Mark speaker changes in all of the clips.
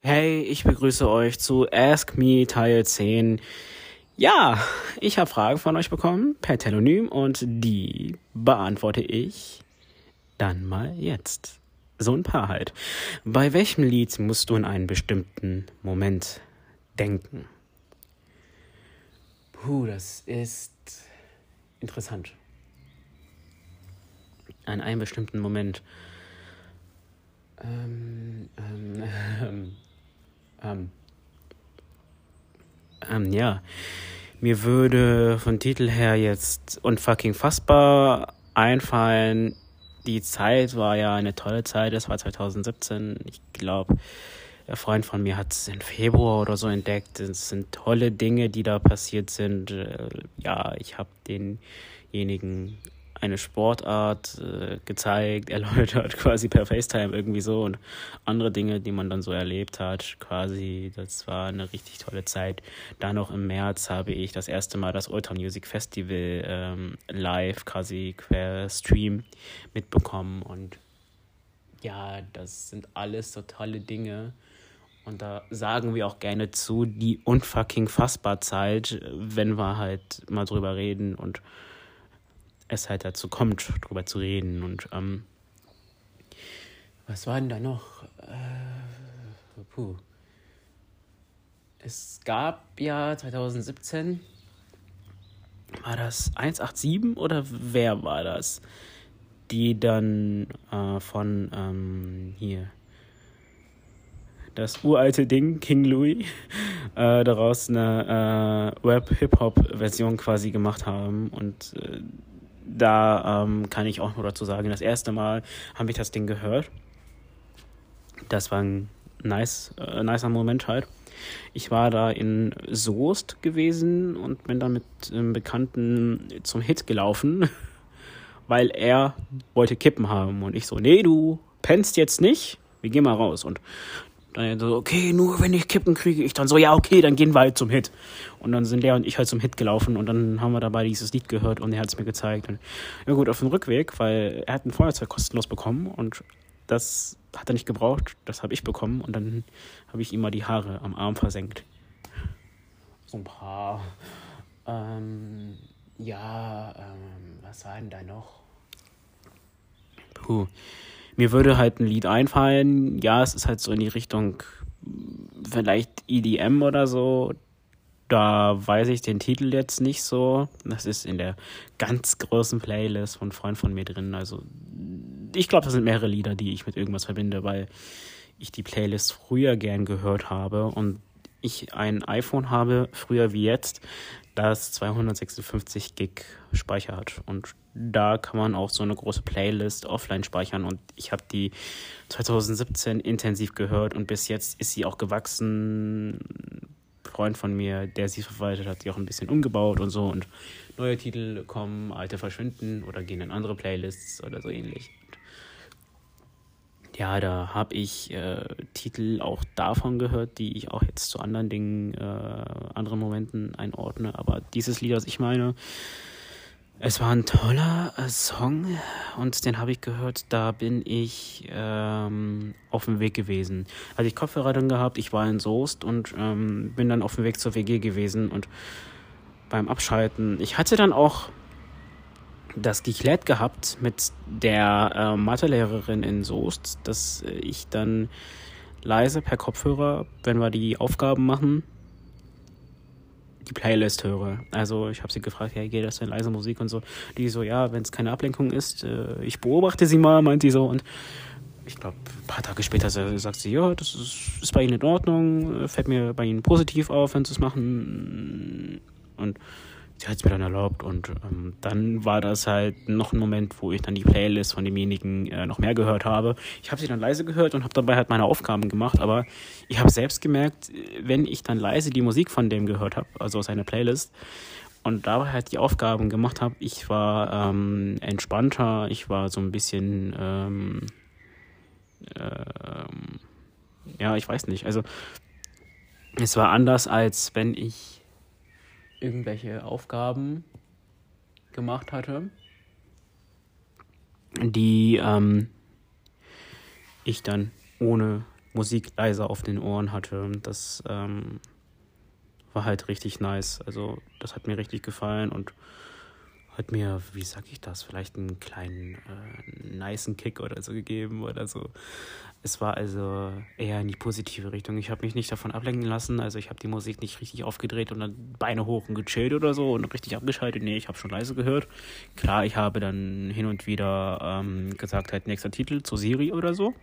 Speaker 1: Hey, ich begrüße euch zu Ask Me Teil 10. Ja, ich habe Fragen von euch bekommen per Telonym und die beantworte ich dann mal jetzt. So ein paar halt. Bei welchem Lied musst du in einen bestimmten Moment denken? Puh, das ist interessant. An einen bestimmten Moment. Ähm, ähm, ähm, ähm, ähm, ja. Mir würde von Titel her jetzt unfucking fassbar einfallen. Die Zeit war ja eine tolle Zeit. Es war 2017. Ich glaube, der Freund von mir hat es im Februar oder so entdeckt. Es sind tolle Dinge, die da passiert sind. Äh, Ja, ich habe denjenigen eine Sportart äh, gezeigt, erläutert, quasi per FaceTime irgendwie so und andere Dinge, die man dann so erlebt hat, quasi, das war eine richtig tolle Zeit. Dann noch im März habe ich das erste Mal das Ultra Music Festival ähm, live quasi per Stream mitbekommen und ja, das sind alles so tolle Dinge. Und da sagen wir auch gerne zu, die unfucking fassbar Zeit, wenn wir halt mal drüber reden und es halt dazu kommt, drüber zu reden. Und ähm, was war denn da noch? Äh, puh. Es gab ja 2017, war das 187 oder wer war das? Die dann äh, von ähm, hier das uralte Ding, King Louis, äh, daraus eine äh, Rap-Hip-Hop-Version quasi gemacht haben. Und äh, da ähm, kann ich auch nur dazu sagen, das erste Mal habe ich das Ding gehört. Das war ein nice, äh, nicer Moment halt. Ich war da in Soest gewesen und bin dann mit einem Bekannten zum Hit gelaufen, weil er wollte Kippen haben. Und ich so, nee, du pennst jetzt nicht, wir gehen mal raus. Und dann so, okay, nur wenn ich Kippen kriege, ich dann so, ja, okay, dann gehen wir halt zum Hit. Und dann sind der und ich halt zum Hit gelaufen und dann haben wir dabei dieses Lied gehört und er hat es mir gezeigt. Und ja gut, auf dem Rückweg, weil er hat ein Feuerzeug kostenlos bekommen und das hat er nicht gebraucht, das habe ich bekommen und dann habe ich ihm mal die Haare am Arm versenkt. So ein paar. Ähm, ja, was war denn da noch? Puh. Mir würde halt ein Lied einfallen. Ja, es ist halt so in die Richtung vielleicht EDM oder so. Da weiß ich den Titel jetzt nicht so. Das ist in der ganz großen Playlist von Freund von mir drin. Also ich glaube, das sind mehrere Lieder, die ich mit irgendwas verbinde, weil ich die Playlist früher gern gehört habe und ich ein iPhone habe, früher wie jetzt, das 256 Gig Speicher hat. Und da kann man auch so eine große Playlist offline speichern. Und ich habe die 2017 intensiv gehört und bis jetzt ist sie auch gewachsen. Ein Freund von mir, der sie verwaltet hat, sie auch ein bisschen umgebaut und so. Und neue Titel kommen, alte verschwinden oder gehen in andere Playlists oder so ähnlich. Ja, da habe ich äh, Titel auch davon gehört, die ich auch jetzt zu anderen Dingen, äh, anderen Momenten einordne. Aber dieses Lied, was ich meine, es war ein toller äh, Song und den habe ich gehört, da bin ich ähm, auf dem Weg gewesen. Hatte ich Kopfhörer drin gehabt, ich war in Soest und ähm, bin dann auf dem Weg zur WG gewesen und beim Abschalten, ich hatte dann auch das geklärt gehabt mit der äh, Mathelehrerin in Soest, dass ich dann leise per Kopfhörer, wenn wir die Aufgaben machen, die Playlist höre. Also ich habe sie gefragt, ja, geht das denn leise Musik und so. Die so, ja, wenn es keine Ablenkung ist, äh, ich beobachte sie mal, meint sie so. Und ich glaube, ein paar Tage später sagt sie, ja, das ist, ist bei Ihnen in Ordnung, äh, fällt mir bei Ihnen positiv auf, wenn Sie es machen. Und sie hat es mir dann erlaubt und ähm, dann war das halt noch ein Moment, wo ich dann die Playlist von demjenigen äh, noch mehr gehört habe. Ich habe sie dann leise gehört und habe dabei halt meine Aufgaben gemacht, aber ich habe selbst gemerkt, wenn ich dann leise die Musik von dem gehört habe, also seine Playlist, und dabei halt die Aufgaben gemacht habe, ich war ähm, entspannter, ich war so ein bisschen, ähm, ähm, ja, ich weiß nicht, also es war anders, als wenn ich irgendwelche Aufgaben gemacht hatte, die ähm, ich dann ohne Musik leise auf den Ohren hatte. Das ähm, war halt richtig nice. Also das hat mir richtig gefallen und hat mir, wie sag ich das, vielleicht einen kleinen äh, niceen Kick oder so gegeben oder so. Es war also eher in die positive Richtung. Ich habe mich nicht davon ablenken lassen. Also ich habe die Musik nicht richtig aufgedreht und dann Beine hoch und gechillt oder so und richtig abgeschaltet. Nee, ich habe schon leise gehört. Klar, ich habe dann hin und wieder ähm, gesagt, halt nächster Titel zu Siri oder so.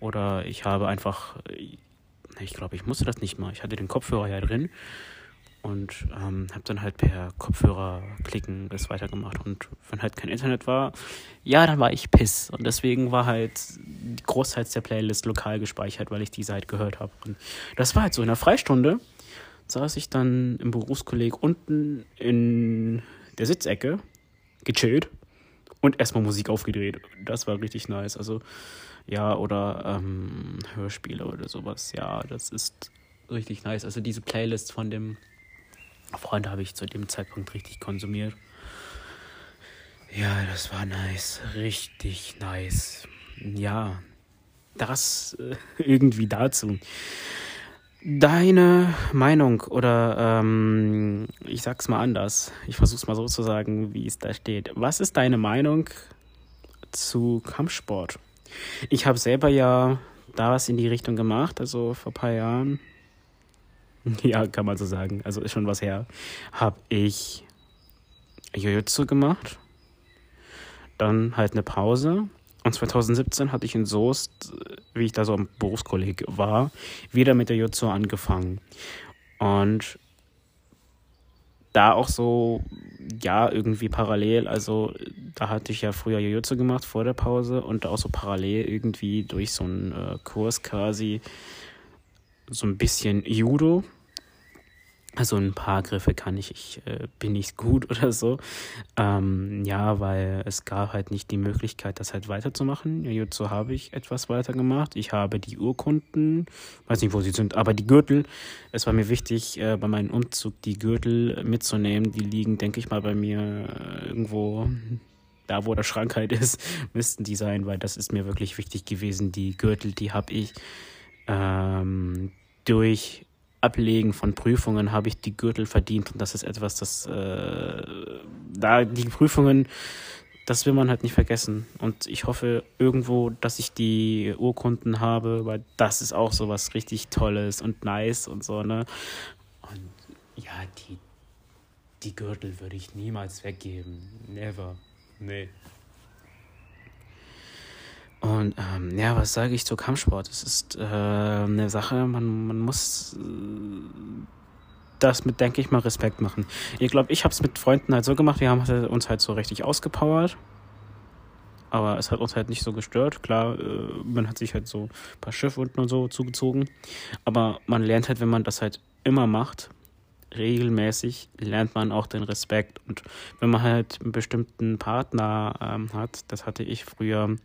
Speaker 1: Oder ich habe einfach, ich glaube, ich musste das nicht mal. Ich hatte den Kopfhörer ja drin und ähm, habe dann halt per Kopfhörer klicken das weitergemacht und wenn halt kein Internet war, ja, dann war ich piss und deswegen war halt die Großteils der Playlist lokal gespeichert, weil ich diese halt gehört habe und das war halt so in der Freistunde saß ich dann im Berufskolleg unten in der Sitzecke gechillt und erstmal Musik aufgedreht. Das war richtig nice. Also ja, oder ähm, Hörspiele oder sowas. Ja, das ist richtig nice. Also diese Playlist von dem Freunde habe ich zu dem Zeitpunkt richtig konsumiert. Ja, das war nice. Richtig nice. Ja, das äh, irgendwie dazu. Deine Meinung oder ähm, ich sag's mal anders. Ich versuch's mal so zu sagen, wie es da steht. Was ist deine Meinung zu Kampfsport? Ich habe selber ja da was in die Richtung gemacht, also vor ein paar Jahren. ja, kann man so sagen. Also ist schon was her. Habe ich Jujutsu gemacht. Dann halt eine Pause. Und 2017 hatte ich in Soest, wie ich da so am Berufskolleg war, wieder mit der Jutsu angefangen. Und da auch so, ja, irgendwie parallel, also da hatte ich ja früher Jujutsu gemacht vor der Pause und auch so parallel irgendwie durch so einen äh, Kurs quasi so ein bisschen Judo. Also ein paar Griffe kann ich, ich äh, bin nicht gut oder so. Ähm, ja, weil es gab halt nicht die Möglichkeit, das halt weiterzumachen. Jujutsu habe ich etwas weitergemacht. Ich habe die Urkunden, weiß nicht, wo sie sind, aber die Gürtel. Es war mir wichtig, äh, bei meinem Umzug die Gürtel mitzunehmen. Die liegen, denke ich mal, bei mir äh, irgendwo da, wo der Schrank halt ist, müssten die sein, weil das ist mir wirklich wichtig gewesen. Die Gürtel, die habe ich ähm, durch Ablegen von Prüfungen habe ich die Gürtel verdient und das ist etwas, das äh, da die Prüfungen, das will man halt nicht vergessen. Und ich hoffe irgendwo, dass ich die Urkunden habe, weil das ist auch so was richtig Tolles und nice und so ne? Und ja die die Gürtel würde ich niemals weggeben, never, nee. Und ähm, ja, was sage ich zu Kampfsport? Es ist äh, eine Sache, man, man muss äh, das mit, denke ich mal, Respekt machen. Ich glaube, ich habe es mit Freunden halt so gemacht, wir haben uns halt so richtig ausgepowert. Aber es hat uns halt nicht so gestört. Klar, äh, man hat sich halt so ein paar Schiffe unten und so zugezogen. Aber man lernt halt, wenn man das halt immer macht, regelmäßig lernt man auch den Respekt. Und wenn man halt einen bestimmten Partner ähm, hat, das hatte ich früher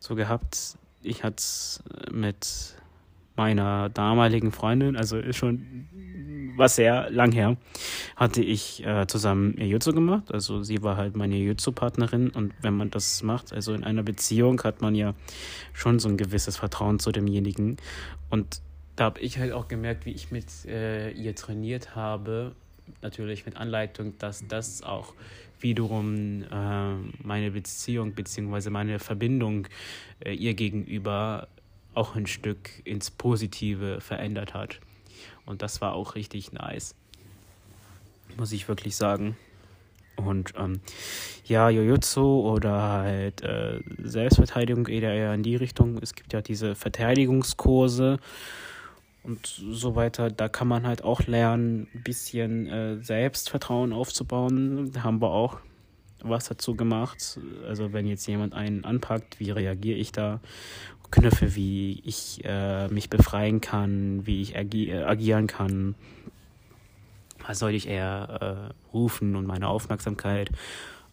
Speaker 1: so gehabt, ich hatte es mit meiner damaligen Freundin, also schon was sehr lang her, hatte ich äh, zusammen Jutsu gemacht. Also sie war halt meine Jutsu-Partnerin und wenn man das macht, also in einer Beziehung hat man ja schon so ein gewisses Vertrauen zu demjenigen. Und da habe ich halt auch gemerkt, wie ich mit äh, ihr trainiert habe, natürlich mit Anleitung, dass das auch wiederum äh, meine Beziehung bzw. meine Verbindung äh, ihr gegenüber auch ein Stück ins Positive verändert hat. Und das war auch richtig nice, muss ich wirklich sagen. Und ähm, ja, Jujutsu oder halt äh, Selbstverteidigung eher in die Richtung. Es gibt ja diese Verteidigungskurse und so weiter. Da kann man halt auch lernen, ein bisschen äh, Selbstvertrauen aufzubauen. Da haben wir auch was dazu gemacht. Also wenn jetzt jemand einen anpackt, wie reagiere ich da? Knöpfe, wie ich äh, mich befreien kann, wie ich agi äh, agieren kann. Was soll ich eher äh, rufen und meine Aufmerksamkeit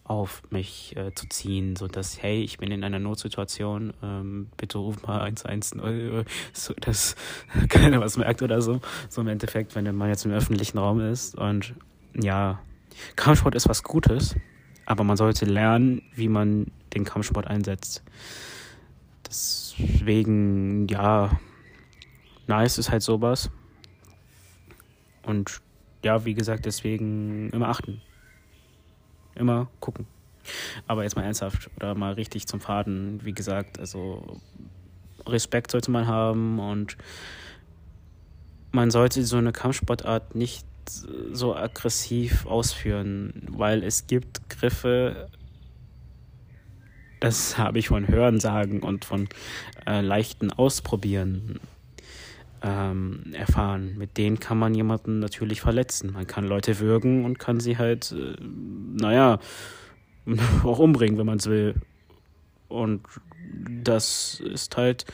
Speaker 1: auf mich äh, zu ziehen, so dass hey, ich bin in einer Notsituation, ähm, bitte ruf mal 110, äh, so dass keiner was merkt oder so. So im Endeffekt, wenn man jetzt im öffentlichen Raum ist und ja, Kampfsport ist was Gutes, aber man sollte lernen, wie man den Kampfsport einsetzt. Deswegen, ja, nice ist halt sowas. Und ja, wie gesagt, deswegen immer achten. Immer gucken. Aber jetzt mal ernsthaft oder mal richtig zum Faden. Wie gesagt, also Respekt sollte man haben und man sollte so eine Kampfsportart nicht so aggressiv ausführen, weil es gibt Griffe, das habe ich von Hörensagen und von äh, leichten Ausprobieren ähm, erfahren. Mit denen kann man jemanden natürlich verletzen. Man kann Leute würgen und kann sie halt, äh, naja, auch umbringen, wenn man es will. Und das ist halt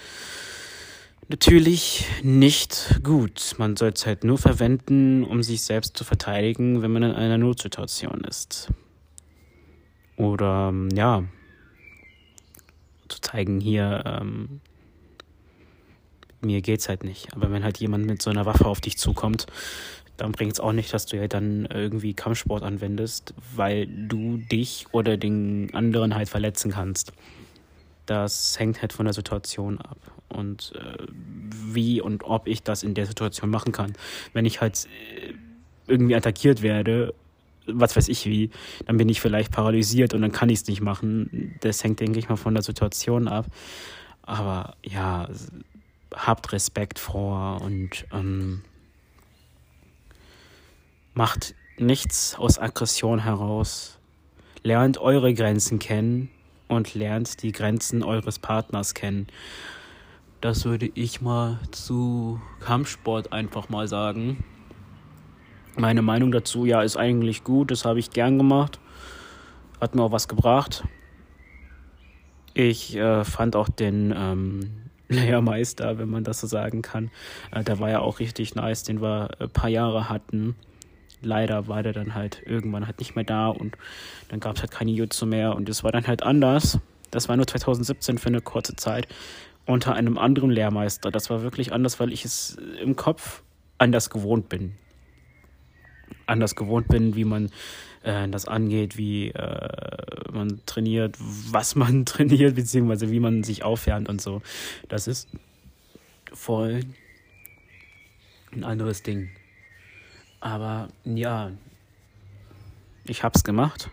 Speaker 1: natürlich nicht gut. Man soll es halt nur verwenden, um sich selbst zu verteidigen, wenn man in einer Notsituation ist. Oder ähm, ja, zu zeigen, hier, ähm, mir geht's halt nicht. Aber wenn halt jemand mit so einer Waffe auf dich zukommt, dann bringt es auch nicht, dass du ja dann irgendwie Kampfsport anwendest, weil du dich oder den anderen halt verletzen kannst. Das hängt halt von der Situation ab und äh, wie und ob ich das in der Situation machen kann. Wenn ich halt äh, irgendwie attackiert werde, was weiß ich wie, dann bin ich vielleicht paralysiert und dann kann ich es nicht machen. Das hängt, denke ich mal, von der Situation ab. Aber ja, habt Respekt vor und ähm, macht nichts aus Aggression heraus. Lernt eure Grenzen kennen und lernt die Grenzen eures Partners kennen. Das würde ich mal zu Kampfsport einfach mal sagen. Meine Meinung dazu, ja, ist eigentlich gut. Das habe ich gern gemacht. Hat mir auch was gebracht. Ich äh, fand auch den ähm, Lehrmeister, wenn man das so sagen kann. Äh, der war ja auch richtig nice, den wir ein paar Jahre hatten leider war der dann halt irgendwann halt nicht mehr da und dann gab es halt keine Jutsu mehr und es war dann halt anders. Das war nur 2017 für eine kurze Zeit unter einem anderen Lehrmeister. Das war wirklich anders, weil ich es im Kopf anders gewohnt bin. Anders gewohnt bin, wie man äh, das angeht, wie äh, man trainiert, was man trainiert, beziehungsweise wie man sich aufwärmt und so. Das ist voll ein anderes Ding. Aber ja, ich hab's gemacht.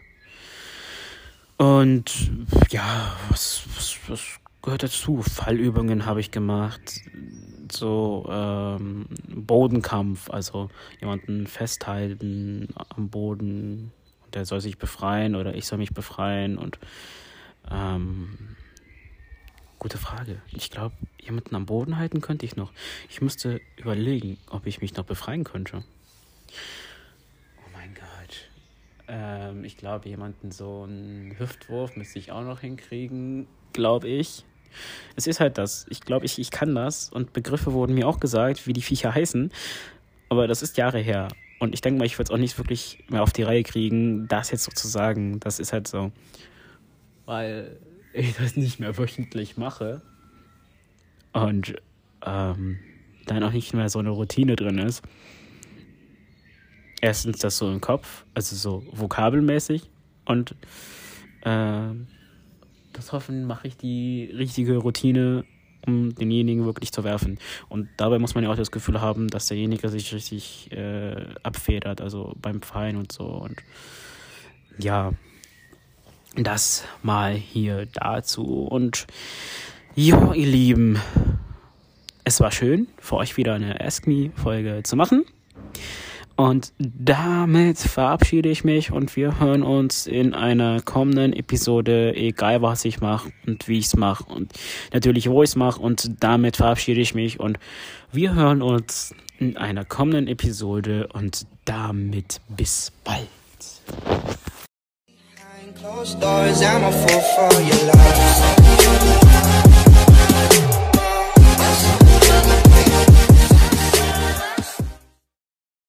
Speaker 1: Und ja, was, was, was gehört dazu? Fallübungen habe ich gemacht. So ähm, Bodenkampf, also jemanden festhalten am Boden und der soll sich befreien oder ich soll mich befreien und ähm, gute Frage. Ich glaube, jemanden am Boden halten könnte ich noch. Ich müsste überlegen, ob ich mich noch befreien könnte. Oh mein Gott. Ähm, ich glaube, jemanden so einen Hüftwurf müsste ich auch noch hinkriegen, glaube ich. Es ist halt das. Ich glaube, ich, ich kann das. Und Begriffe wurden mir auch gesagt, wie die Viecher heißen. Aber das ist Jahre her. Und ich denke mal, ich würde es auch nicht wirklich mehr auf die Reihe kriegen, das jetzt so zu sagen. Das ist halt so. Weil ich das nicht mehr wöchentlich mache. Und ähm, dann auch nicht mehr so eine Routine drin ist erstens das so im Kopf, also so vokabelmäßig und äh, das Hoffen mache ich die richtige Routine, um denjenigen wirklich zu werfen. Und dabei muss man ja auch das Gefühl haben, dass derjenige sich richtig äh, abfedert, also beim Pfeilen und so. Und ja, das mal hier dazu. Und ja, ihr Lieben, es war schön, für euch wieder eine Ask Me-Folge zu machen. Und damit verabschiede ich mich und wir hören uns in einer kommenden Episode, egal was ich mache und wie ich es mache und natürlich wo ich es mache. Und damit verabschiede ich mich und wir hören uns in einer kommenden Episode und damit bis bald.